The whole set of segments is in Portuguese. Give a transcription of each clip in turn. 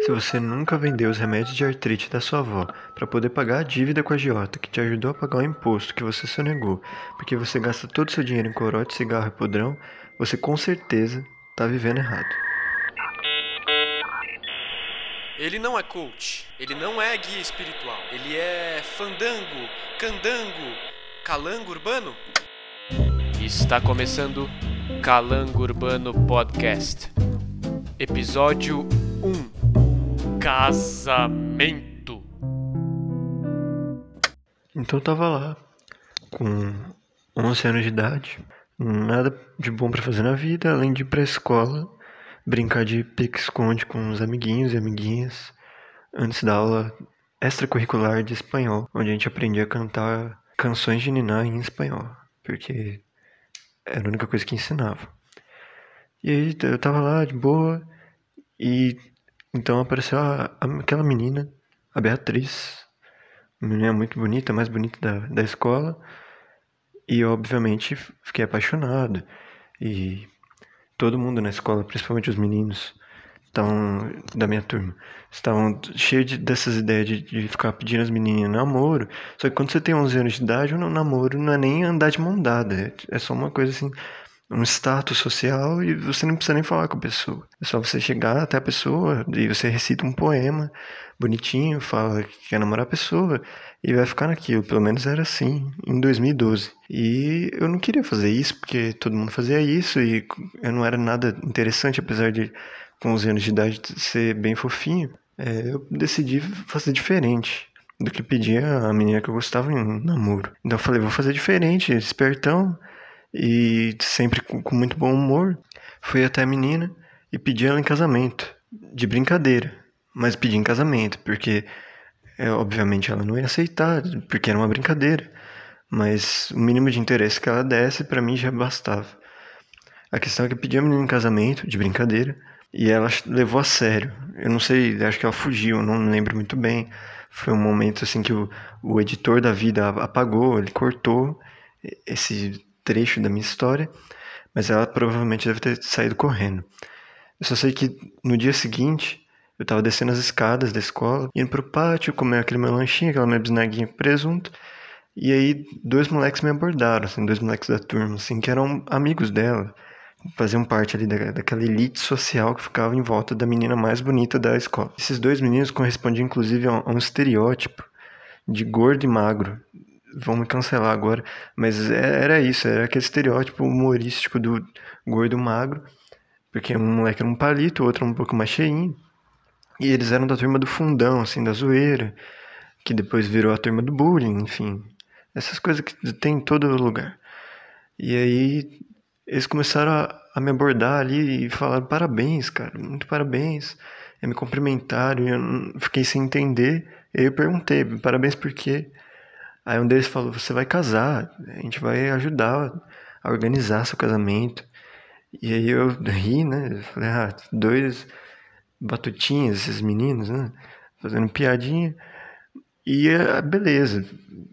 Se você nunca vendeu os remédios de artrite da sua avó para poder pagar a dívida com a agiota que te ajudou a pagar o imposto que você sonegou, porque você gasta todo o seu dinheiro em corote, cigarro e podrão, você com certeza está vivendo errado. Ele não é coach, ele não é guia espiritual, ele é fandango, candango, calango urbano. Está começando Calango Urbano Podcast, episódio 1 Casamento. Então eu tava lá, com 11 anos de idade, nada de bom para fazer na vida, além de ir pra escola, brincar de pique-esconde com os amiguinhos e amiguinhas, antes da aula extracurricular de espanhol, onde a gente aprendia a cantar canções de Niná em espanhol, porque era a única coisa que ensinava. E aí eu tava lá de boa, e então apareceu a, aquela menina, a Beatriz, uma menina muito bonita, mais bonita da, da escola, e eu, obviamente, fiquei apaixonado. E todo mundo na escola, principalmente os meninos, estavam da minha turma, estavam cheios de, dessas ideias de, de, ficar pedindo as menininhas namoro. Só que quando você tem 11 anos de idade, o namoro não é nem andar de mão dada, é, é só uma coisa assim, um status social e você não precisa nem falar com a pessoa. É só você chegar até a pessoa e você recita um poema bonitinho, fala que quer namorar a pessoa e vai ficar naquilo. Pelo menos era assim em 2012. E eu não queria fazer isso porque todo mundo fazia isso e eu não era nada interessante, apesar de com 11 anos de idade ser bem fofinho. É, eu decidi fazer diferente do que pedia a menina que eu gostava em namoro. Então eu falei, vou fazer diferente, espertão e sempre com muito bom humor. Fui até a menina e pedi ela em casamento, de brincadeira, mas pedi em casamento, porque é, obviamente ela não ia aceitar, porque era uma brincadeira, mas o mínimo de interesse que ela desse para mim já bastava. A questão é que eu pedi a menina em casamento, de brincadeira, e ela levou a sério. Eu não sei, acho que ela fugiu, não lembro muito bem. Foi um momento assim que o, o editor da vida apagou, ele cortou esse trecho da minha história, mas ela provavelmente deve ter saído correndo. Eu só sei que no dia seguinte eu estava descendo as escadas da escola, indo pro pátio, comer aquele meu lanchinho, aquela minha bisnaguinha com presunto, e aí dois moleques me abordaram, assim, dois moleques da turma, assim, que eram amigos dela, faziam parte ali da, daquela elite social que ficava em volta da menina mais bonita da escola. Esses dois meninos correspondiam inclusive a um, a um estereótipo de gordo e magro, vão me cancelar agora, mas é, era isso, era aquele estereótipo humorístico do gordo magro, porque um moleque era um palito, o outro um pouco mais cheinho, e eles eram da turma do fundão, assim, da zoeira, que depois virou a turma do bullying, enfim, essas coisas que tem em todo lugar. E aí eles começaram a, a me abordar ali e falaram parabéns, cara, muito parabéns, e me cumprimentaram, e eu fiquei sem entender, e eu perguntei, parabéns por quê? Aí um deles falou: Você vai casar, a gente vai ajudar a organizar seu casamento. E aí eu ri, né? Eu falei: Ah, dois batutinhas, esses meninos, né? Fazendo piadinha. E ah, beleza,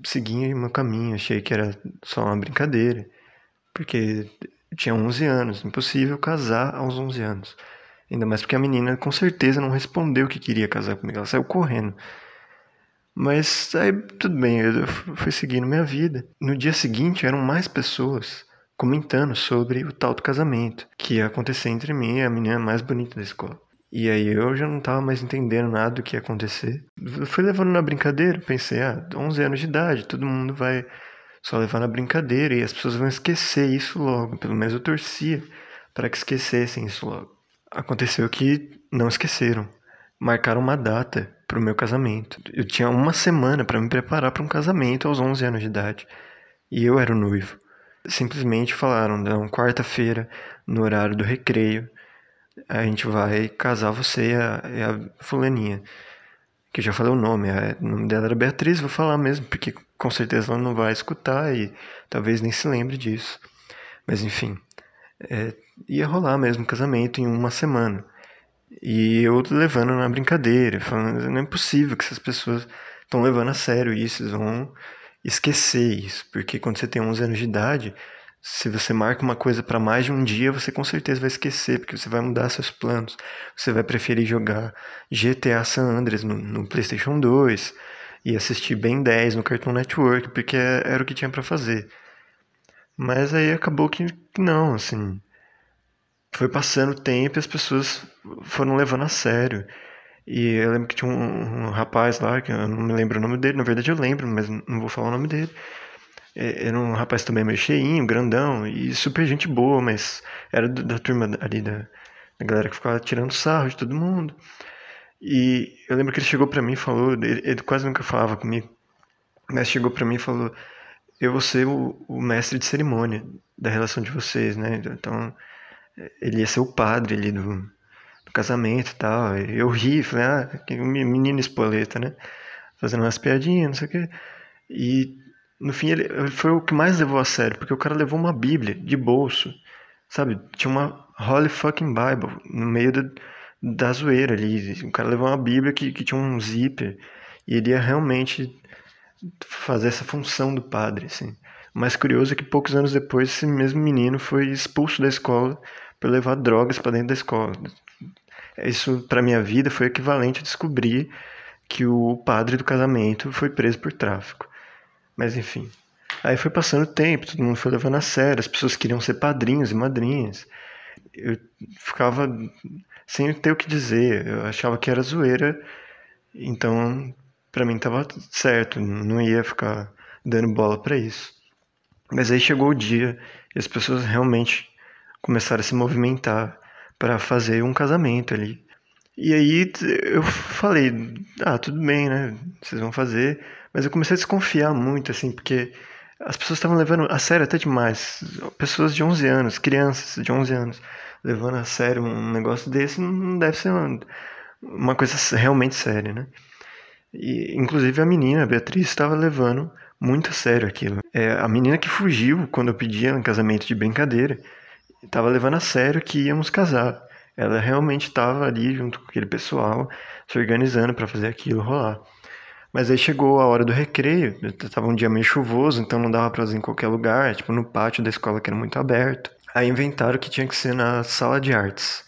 segui meu caminho. Achei que era só uma brincadeira, porque eu tinha 11 anos, impossível casar aos 11 anos. Ainda mais porque a menina com certeza não respondeu que queria casar comigo, ela saiu correndo. Mas aí tudo bem, eu fui seguindo minha vida. No dia seguinte eram mais pessoas comentando sobre o tal do casamento que ia acontecer entre mim e a menina mais bonita da escola. E aí eu já não tava mais entendendo nada do que ia acontecer. Eu fui levando na brincadeira, pensei, ah, 11 anos de idade, todo mundo vai só levar na brincadeira e as pessoas vão esquecer isso logo. Pelo menos eu torcia para que esquecessem isso logo. Aconteceu que não esqueceram. Marcaram uma data para o meu casamento. Eu tinha uma semana para me preparar para um casamento aos 11 anos de idade. E eu era o noivo. Simplesmente falaram, não, quarta-feira, no horário do recreio, a gente vai casar você e a, e a fulaninha. Que já falei o nome, a, o nome dela era Beatriz, vou falar mesmo, porque com certeza ela não vai escutar e talvez nem se lembre disso. Mas enfim, é, ia rolar mesmo o casamento em uma semana. E eu levando na brincadeira, falando, não é possível que essas pessoas estão levando a sério isso, eles vão esquecer isso, porque quando você tem 11 anos de idade, Se você marca uma coisa para mais de um dia, você com certeza vai esquecer, porque você vai mudar seus planos. Você vai preferir jogar GTA San Andreas no, no PlayStation 2 e assistir Ben 10 no Cartoon Network, porque era o que tinha para fazer. Mas aí acabou que não, assim. Foi passando o tempo e as pessoas foram levando a sério. E eu lembro que tinha um, um, rapaz lá, que eu não me lembro o nome dele, na verdade eu lembro, mas não vou falar o nome dele. É, era um rapaz também meio cheinho, grandão, e super gente boa, mas era da turma ali, da, galera que ficava tirando sarro de todo mundo. E eu lembro que ele chegou pra mim e falou, ele, ele quase nunca falava comigo, mas chegou pra mim e falou, eu vou ser o, o mestre de cerimônia da relação de vocês, né? Então, ele ia ser o padre ali do, do casamento e tal. Eu ri, falei, ah, que menino espoleta, né? Fazendo umas piadinhas, não sei o quê. E no fim ele foi o que mais levou a sério, porque o cara levou uma Bíblia de bolso, sabe? Tinha uma Holy fucking Bible no meio da, da zoeira ali. O cara levou uma Bíblia que, que tinha um zíper e ele ia realmente fazer essa função do padre, assim. O mais curioso é que poucos anos depois esse mesmo menino foi expulso da escola por levar drogas para dentro da escola. Isso, para minha vida, foi equivalente a descobrir que o padre do casamento foi preso por tráfico. Mas enfim. Aí foi passando o tempo, todo mundo foi levando a sério, as pessoas queriam ser padrinhos e madrinhas. Eu ficava sem ter o que dizer, eu achava que era zoeira, então para mim tava certo, não ia ficar dando bola para isso. Mas aí chegou o dia e as pessoas realmente começaram a se movimentar para fazer um casamento ali. E aí eu falei, ah, tudo bem, né? Vocês vão fazer. Mas eu comecei a desconfiar muito, assim, porque as pessoas estavam levando a sério até demais. Pessoas de 11 anos, crianças de 11 anos, levando a sério um negócio desse não deve ser uma, uma coisa realmente séria, né? E, inclusive a menina, a Beatriz, estava levando muito a sério aquilo. É, a menina que fugiu quando eu pedi um casamento de brincadeira, estava levando a sério que íamos casar. Ela realmente estava ali junto com aquele pessoal, se organizando para fazer aquilo rolar. Mas aí chegou a hora do recreio, estava um dia meio chuvoso, então não dava para fazer em qualquer lugar, tipo no pátio da escola que era muito aberto. Aí inventaram que tinha que ser na sala de artes.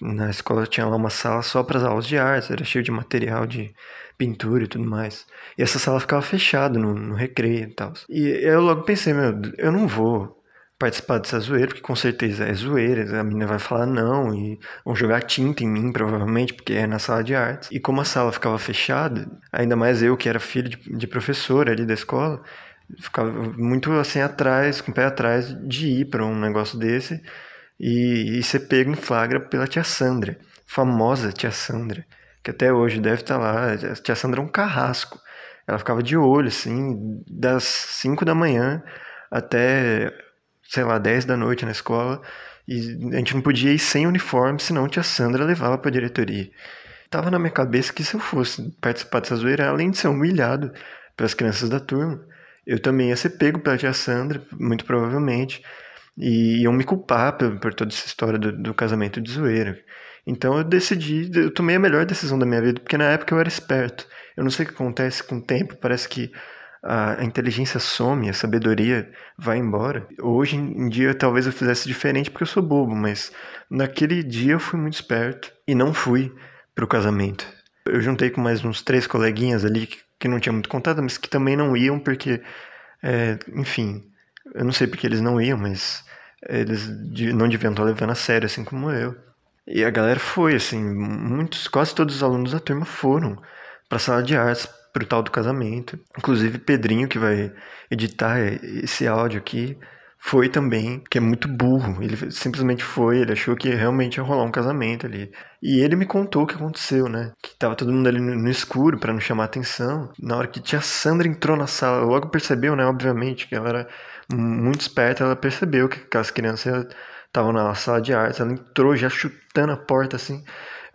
Na escola tinha lá uma sala só para as aulas de artes, era cheio de material de pintura e tudo mais. E essa sala ficava fechada no, no recreio e tal. E eu logo pensei, meu, eu não vou participar dessa zoeira, porque com certeza é zoeira, a menina vai falar não e vão jogar tinta em mim, provavelmente, porque é na sala de artes. E como a sala ficava fechada, ainda mais eu que era filho de, de professor ali da escola, ficava muito assim atrás, com o pé atrás de ir para um negócio desse e, e ser pego em flagra pela tia Sandra, famosa tia Sandra, que até hoje deve estar tá lá. A tia Sandra é um carrasco. Ela ficava de olho, assim, das 5 da manhã até sei lá, 10 da noite na escola e a gente não podia ir sem uniforme, senão tia Sandra levava para a diretoria. Tava na minha cabeça que se eu fosse participar dessa zoeira, além de ser humilhado pelas crianças da turma, eu também ia ser pego pela tia Sandra, muito provavelmente, e iam me culpar por, por toda essa história do, do casamento de zoeira. Então eu decidi, eu tomei a melhor decisão da minha vida, porque na época eu era esperto. Eu não sei o que acontece com o tempo, parece que a, inteligência some, a sabedoria vai embora. Hoje em dia talvez eu fizesse diferente porque eu sou bobo, mas naquele dia eu fui muito esperto e não fui pro casamento. Eu juntei com mais uns três coleguinhas ali que, que não tinha muito contato, mas que também não iam porque, é, enfim, eu não sei porque eles não iam, mas eles não deviam estar levando a sério assim como eu. E a galera foi, assim, muitos, quase todos os alunos da turma foram para a sala de artes pro tal do casamento. Inclusive Pedrinho, que vai editar esse áudio aqui, foi também, que é muito burro. Ele simplesmente foi, ele achou que realmente ia rolar um casamento ali. E ele me contou o que aconteceu, né? Que tava todo mundo ali no escuro para não chamar atenção. Na hora que tia Sandra entrou na sala, logo percebeu, né? Obviamente, que ela era muito esperta, ela percebeu que aquelas crianças estavam na sala de artes. Ela entrou já chutando a porta assim.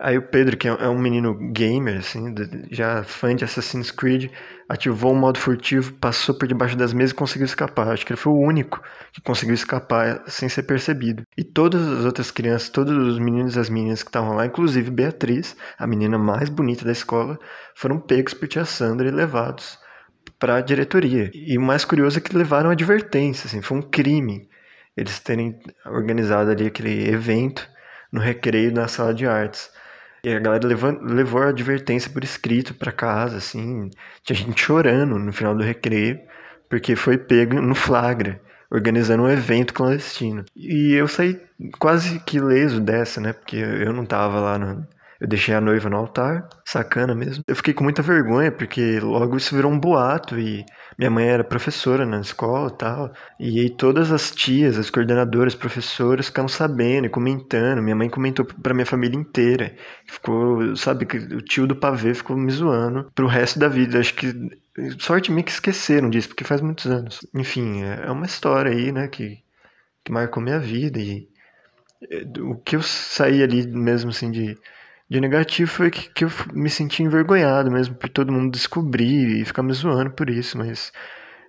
Aí o Pedro, que é, é um menino gamer, assim, já fã de Assassin's Creed, ativou o modo furtivo, passou por debaixo das mesas e conseguiu escapar. Acho que ele foi o único que conseguiu escapar sem ser percebido. E todas as outras crianças, todos os meninos e as meninas que estavam lá, inclusive Beatriz, a menina mais bonita da escola, foram pegos por tia Sandra e levados para a diretoria. E o mais curioso é que levaram advertência, assim, foi um crime eles terem organizado ali aquele evento no recreio na sala de artes. E a galera levou, levou a advertência por escrito para casa, assim. Tinha gente chorando no final do recreio, porque foi pego no flagra, organizando um evento clandestino. E eu saí quase que leso dessa, né? Porque eu não tava lá no, eu deixei a noiva no altar, sacana mesmo. Eu fiquei com muita vergonha, porque logo isso virou um boato e minha mãe era professora na escola e tal. E aí todas as tias, as coordenadoras, professoras ficaram sabendo e comentando. Minha mãe comentou pra minha família inteira. Ficou, sabe, o tio do pavê ficou me zoando pro resto da vida. Acho que sorte minha que esqueceram disso, porque faz muitos anos. Enfim, é, é uma história aí, né, que, que marcou minha vida e é, o que eu saí ali mesmo assim de de negativo foi que, que eu me senti envergonhado mesmo por todo mundo descobrir e ficar me zoando por isso, mas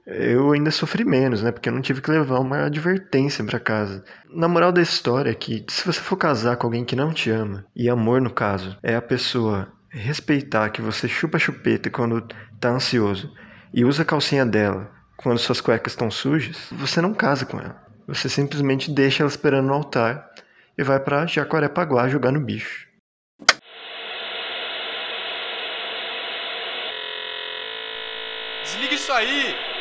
eu ainda sofri menos, né? Porque eu não tive que levar uma advertência para casa. Na moral da história é que se você for casar com alguém que não te ama, e amor no caso, é a pessoa respeitar que você chupa chupeta quando tá ansioso e usa a calcinha dela quando suas cuecas estão sujas, você não casa com ela. Você simplesmente deixa ela esperando no altar e vai para Jacarepaguá jogar no bicho. Isso aí!